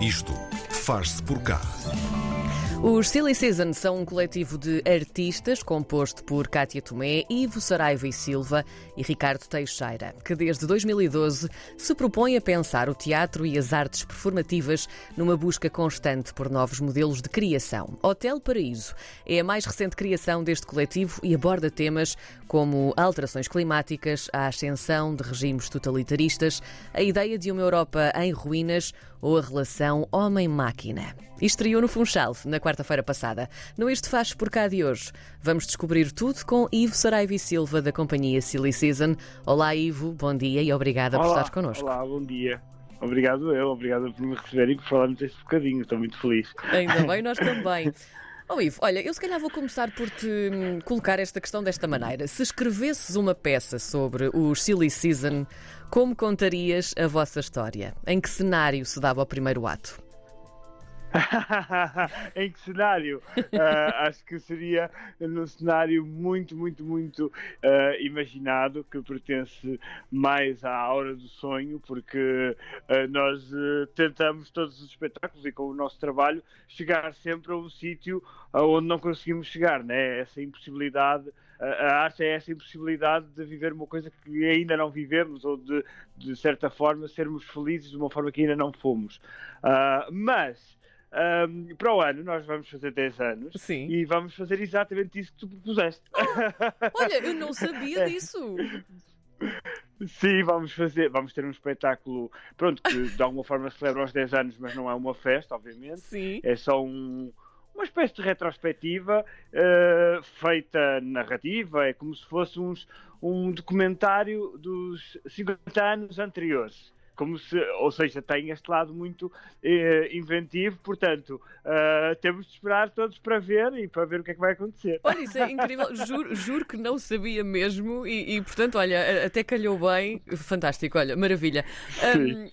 Isto faz-se por cá. Os Silly Season são um coletivo de artistas composto por Cátia Tomé, Ivo Saraiva e Silva e Ricardo Teixeira, que desde 2012 se propõe a pensar o teatro e as artes performativas numa busca constante por novos modelos de criação. Hotel Paraíso é a mais recente criação deste coletivo e aborda temas como alterações climáticas, a ascensão de regimes totalitaristas, a ideia de uma Europa em ruínas ou a relação homem-máquina. Estreou no Funchal na quarta-feira passada. No Isto Faz por cá de hoje, vamos descobrir tudo com Ivo Saraiva e Silva, da companhia Silly Season. Olá, Ivo, bom dia e obrigada olá, por estares connosco. Olá, bom dia. Obrigado eu, obrigado por me receberem e por falarmos este bocadinho, estou muito feliz. Ainda bem, nós também. Oh Ivo, olha, eu se calhar vou começar por te hum, colocar esta questão desta maneira. Se escrevesses uma peça sobre o Silly Season, como contarias a vossa história? Em que cenário se dava o primeiro ato? em que cenário? Uh, acho que seria num cenário muito, muito, muito uh, imaginado, que pertence mais à hora do sonho, porque uh, nós tentamos todos os espetáculos e com o nosso trabalho chegar sempre a um sítio onde não conseguimos chegar, né? Essa impossibilidade a arte é essa impossibilidade de viver uma coisa que ainda não vivemos ou de, de certa forma, sermos felizes de uma forma que ainda não fomos. Uh, mas um, para o ano nós vamos fazer 10 anos Sim. e vamos fazer exatamente isso que tu propuseste. Oh, olha, eu não sabia disso. Sim, vamos fazer, vamos ter um espetáculo, pronto, que de alguma forma celebra os 10 anos, mas não é uma festa, obviamente. Sim. É só um, uma espécie de retrospectiva uh, feita narrativa, é como se fosse uns, um documentário dos 50 anos anteriores como se, ou seja, tem este lado muito eh, inventivo, portanto, uh, temos de esperar todos para ver e para ver o que é que vai acontecer. Olha, isso é incrível, juro, juro que não sabia mesmo e, e, portanto, olha, até calhou bem, fantástico, olha, maravilha. Um,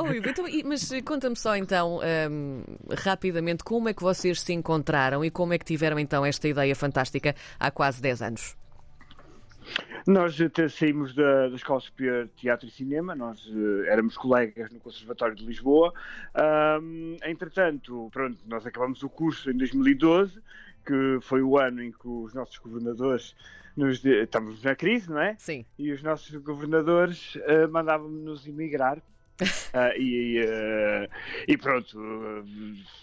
oh, oh, então, mas conta-me só então, um, rapidamente, como é que vocês se encontraram e como é que tiveram então esta ideia fantástica há quase 10 anos? Nós até saímos da, da Escola Superior de Teatro e Cinema, nós uh, éramos colegas no Conservatório de Lisboa. Um, entretanto, pronto, nós acabamos o curso em 2012, que foi o ano em que os nossos governadores nos de... estamos na crise, não é? Sim. E os nossos governadores uh, mandavam-nos emigrar. uh, e, uh, e, pronto,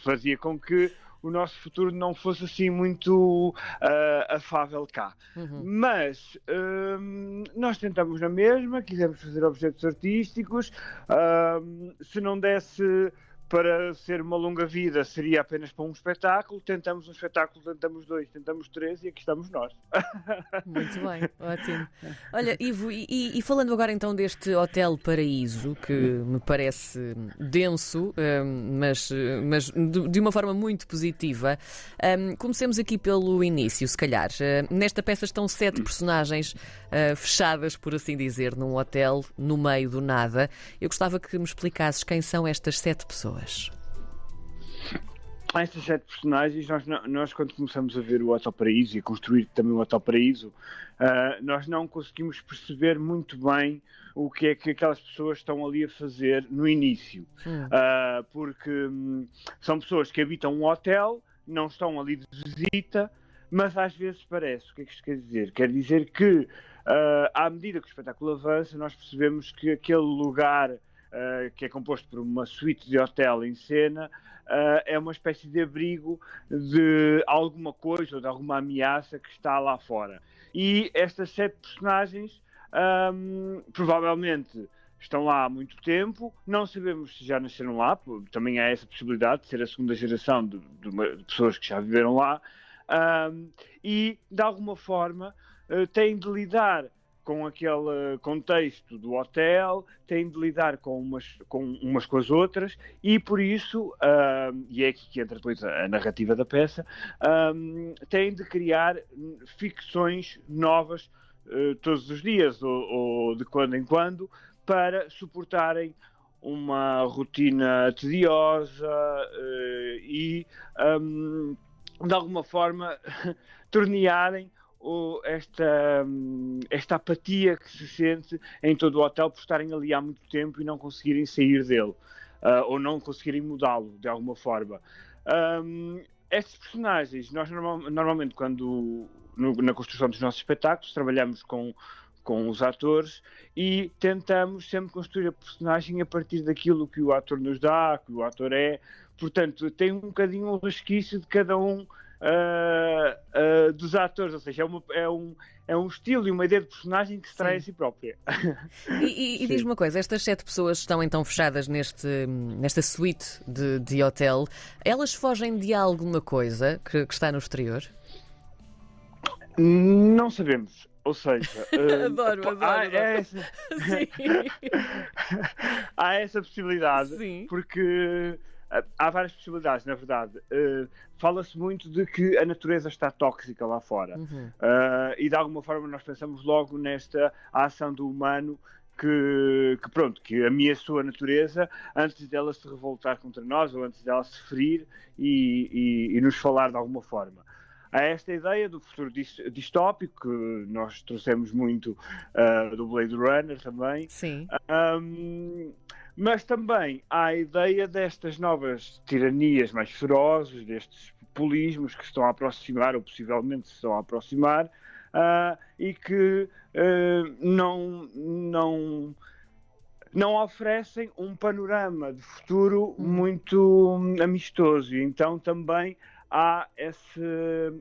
fazia com que o nosso futuro não fosse assim muito uh, afável cá. Uhum. Mas uh, nós tentamos na mesma, quisemos fazer objetos artísticos, uh, se não desse para ser uma longa vida seria apenas para um espetáculo. Tentamos um espetáculo, tentamos dois, tentamos três e aqui estamos nós. Muito bem, ótimo. Olha, Ivo, e, e, falando agora então deste Hotel Paraíso, que me parece denso, um, mas, mas de uma forma muito positiva, um, comecemos aqui pelo início, se calhar. Uh, nesta peça estão sete personagens fechadas, por assim dizer, num hotel no meio do nada. Eu gostava que me explicasses quem são estas sete pessoas pessoas? Estas sete personagens, nós, nós quando começamos a ver o Hotel Paraíso e a construir também o Hotel Paraíso, uh, nós não conseguimos perceber muito bem o que é que aquelas pessoas estão ali a fazer no início. Hum. Uh, porque hum, são pessoas que habitam um hotel, não estão ali de visita, mas às vezes parece. O que é que isto quer dizer? Quer dizer que, uh, à medida que o espetáculo avança, nós percebemos que aquele lugar uh, que é composto por uma suíte de hotel em cena, uh, é uma espécie de abrigo de alguma coisa ou de alguma ameaça que está lá fora. E estas sete personagens um, provavelmente estão lá há muito tempo, não sabemos se já nasceram lá, também há essa possibilidade de ser a segunda geração de, de, uma, de pessoas que já viveram lá, um, e de alguma forma uh, têm de lidar com aquele contexto do hotel, têm de lidar com umas com, umas com as outras e por isso, e é aqui que entra depois a, a narrativa da peça, uh, têm de criar ficções novas uh, todos os dias ou, ou, de quando em quando para suportarem uma rotina tediosa uh, e um, de alguma forma tornearem esta, esta apatia que se sente em todo o hotel por estarem ali há muito tempo e não conseguirem sair dele. uh, ou não conseguirem mudá-lo de alguma forma. Um, estes personagens, nós normal, normalmente, quando no, na construção dos nossos espetáculos, trabalhamos com, com os atores e tentamos sempre construir a personagem a partir daquilo que o ator nos dá, que o ator é. Portanto, tem um bocadinho um resquício de cada um uh, uh, dos atores, ou seja, é, uma, é, um, é um estilo e uma ideia de personagem que se traz a si própria. E, e, e diz-me uma coisa: estas sete pessoas estão então fechadas neste, nesta suíte de, de hotel, elas fogem de alguma coisa que, que está no exterior? Não sabemos. Ou seja, uh, adoro, adoro, há, adoro. Essa... há essa possibilidade, Sim. porque há várias possibilidades, na verdade. Uh, Fala-se muito de que a natureza está tóxica lá fora. Uhum. Uh, e de alguma forma nós pensamos logo nesta ação do humano que, que, pronto, que ameaçou a natureza antes dela se revoltar contra nós ou antes dela se ferir e, e, e nos falar de alguma forma. Há esta ideia do futuro distópico, que nós trouxemos muito uh, do Blade Runner também. Sim. Um, mas também há a ideia destas novas tiranias mais ferozes, destes populismos que se estão a aproximar, ou possivelmente se estão a aproximar, uh, e que uh, não, não, não oferecem um panorama de futuro hum. muito amistoso. Então também há esse,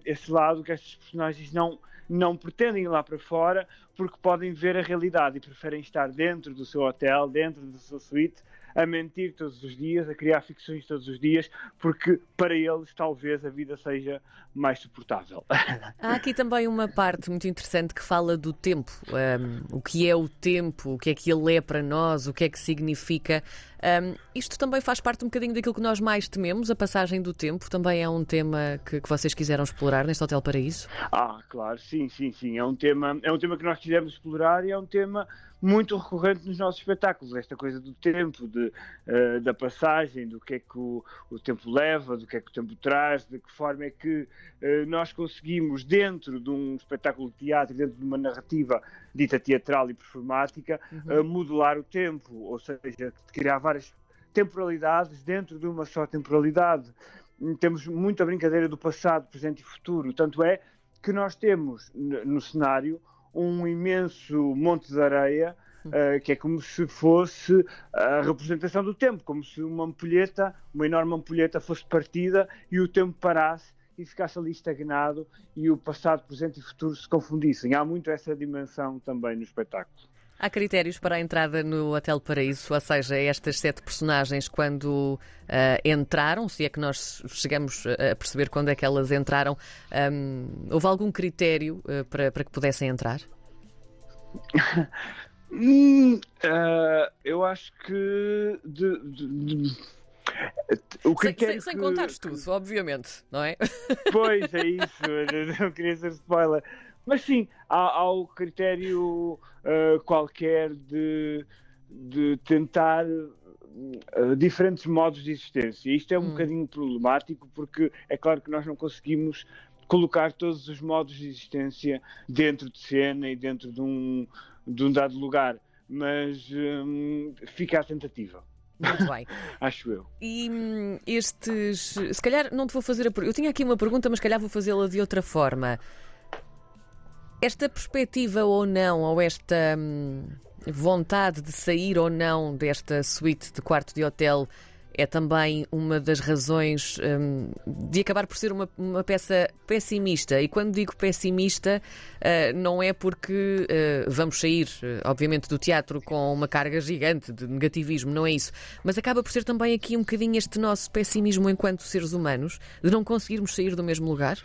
esse lado que estes personagens não não pretendem ir lá para fora porque podem ver a realidade e preferem estar dentro do seu hotel, dentro da sua suíte, a mentir todos os dias, a criar ficções todos os dias, porque para eles talvez a vida seja mais suportável. Há aqui também uma parte muito interessante que fala do tempo. Um, o que é o tempo, o que é que ele é para nós, o que é que significa. Um, isto também faz parte um bocadinho daquilo que nós mais tememos, a passagem do tempo. Também é um tema que, que vocês quiseram explorar neste Hotel Paraíso? Ah, claro, sim, sim, sim. É um tema, é um tema que nós quisemos explorar e é um tema muito recorrente nos nossos espetáculos, esta coisa do tempo, de, uh, da passagem, do que é que o, o, tempo leva, do que é que o tempo traz, de que forma é que uh, nós conseguimos, dentro de um espetáculo de teatro, dentro de uma narrativa dita teatral e performática, uhum. uh, modular o tempo, ou seja, criar várias temporalidades dentro de uma só temporalidade. Temos muita brincadeira do passado, presente e futuro, tanto é que nós temos no cenário um imenso monte de areia, uh, que é como se fosse a representação do tempo, como se uma ampulheta, uma enorme ampulheta fosse partida e o tempo parasse e ficasse ali estagnado e o passado, presente e futuro se confundissem. Há muito essa dimensão também no espetáculo. Há critérios para a entrada no Hotel Paraíso, ou seja, estas sete personagens, quando uh, entraram, se é que nós chegamos a perceber quando é que elas entraram, um, houve algum critério uh, para, para que pudessem entrar? hum, uh, eu acho que. De, de, de... O sem, sem, sem que... contares tudo, obviamente, não é? Pois é isso, não queria ser spoiler. Mas sim, há, há o critério uh, qualquer de, de tentar uh, diferentes modos de existência. Isto é um hum. bocadinho problemático porque é claro que nós não conseguimos colocar todos os modos de existência dentro de cena e dentro de um, de um dado lugar, mas um, fica a tentativa. Muito bem. Acho eu. E hum, estes. Se calhar não te vou fazer a pergunta. Eu tinha aqui uma pergunta, mas se calhar vou fazê-la de outra forma. Esta perspectiva ou não, ou esta hum, vontade de sair ou não desta suíte de quarto de hotel é também uma das razões hum, de acabar por ser uma, uma, peça pessimista. E quando digo pessimista, uh, não é porque uh, vamos sair, uh, obviamente, do teatro com uma carga gigante de negativismo, não é isso. Mas acaba por ser também aqui um bocadinho este nosso pessimismo enquanto seres humanos, de não conseguirmos sair do mesmo lugar?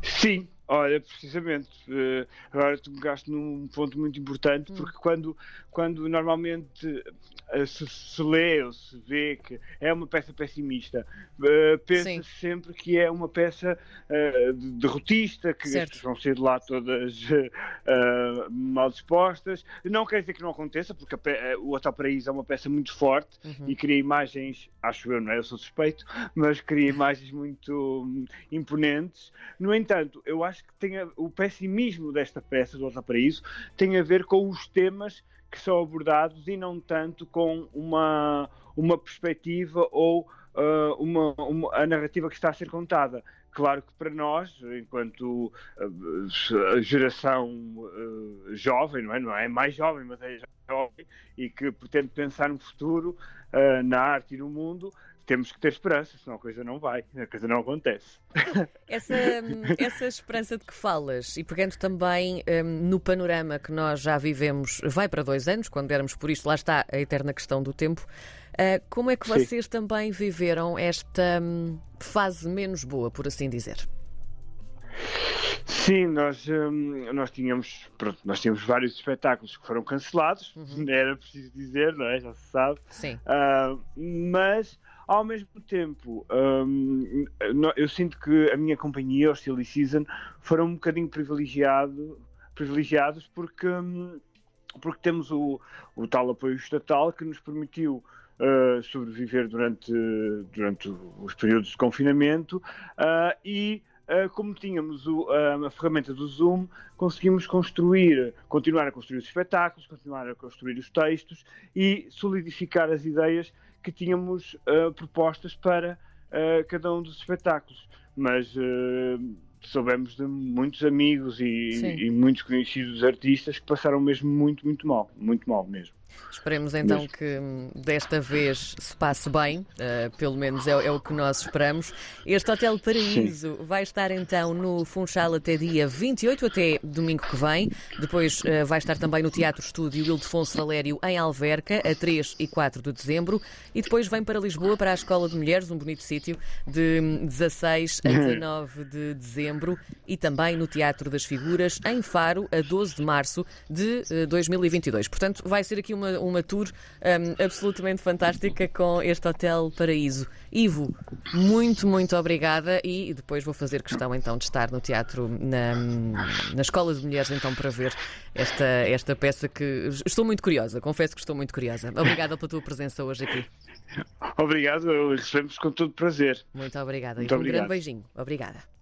Sim, Olha, precisamente, uh, agora tu gasto num ponto muito importante, hum. porque quando, quando normalmente uh, se, se, lê ou se vê que é uma peça pessimista, uh, pensa-se sempre que é uma peça derrotista, que certo. vão ser de lá todas mal dispostas. Não quer dizer que não aconteça, porque a, o Hotel Paraíso é uma peça muito forte uhum. e cria imagens, acho eu, não é? Eu sou suspeito, mas cria imagens muito hum, imponentes. No entanto, eu acho acho que tem a, o pessimismo desta peça do Hotel Paraíso tem a ver com os temas que são abordados e não tanto com uma, uma perspectiva ou uh, uma, uma, a narrativa que está a ser contada. Claro que para nós, enquanto uh, geração uh, jovem, não é? não é mais jovem, mas é jovem, e que pretende pensar no futuro, na arte e no mundo, temos que ter esperança, senão a coisa não vai, a coisa não acontece. Essa, essa esperança de que falas, e pegando também um, no panorama que nós já vivemos, vai para dois anos, quando éramos por isto, lá está a eterna questão do tempo. Uh, como é que vocês Sim. também viveram esta um, fase menos boa, por assim dizer? Sim, nós, hum, nós tínhamos pronto, nós tínhamos vários espetáculos que foram cancelados, uhum. era preciso dizer, não é? Já se sabe. Sim. Uh, mas ao mesmo tempo, um, eu sinto que a minha companhia, o Silly Season, foram um bocadinho privilegiado, privilegiados porque, um, porque temos o, o tal apoio estatal que nos permitiu uh, sobreviver durante, durante os períodos de confinamento uh, e Uh, como tínhamos o, uh, a ferramenta do Zoom, conseguimos construir, continuar a construir os espetáculos, continuar a construir os textos e solidificar as ideias que tínhamos uh, propostas para uh, cada um dos espetáculos. Mas uh, soubemos de muitos amigos e, e, muitos conhecidos artistas que passaram mesmo muito, muito mal, muito mal mesmo. Esperemos então que hum, desta vez se passe bem, uh, pelo menos é, é, o que nós esperamos. Este Hotel Paraíso Sim. vai estar então no Funchal até dia 28, até domingo que vem. Depois uh, vai estar também no Teatro Estúdio Ildefonso Valério, em Alverca, a 3 e 4 de dezembro. E depois vem para Lisboa, para a Escola de Mulheres, um bonito sítio, de 16 a 19 de dezembro. E também no Teatro das Figuras, em Faro, a 12 de março de uh, eh, 2022. Portanto, vai ser aqui uma uma, uma tour um, absolutamente fantástica com este Hotel Paraíso. Ivo, muito, muito obrigada e depois vou fazer questão então de estar no teatro, na, na Escola de Mulheres, então para ver esta, esta peça que estou muito curiosa, confesso que estou muito curiosa. Obrigada pela tua presença hoje aqui. Obrigado, recebemos com todo prazer. Muito obrigada. Muito e um obrigado. grande beijinho. Obrigada.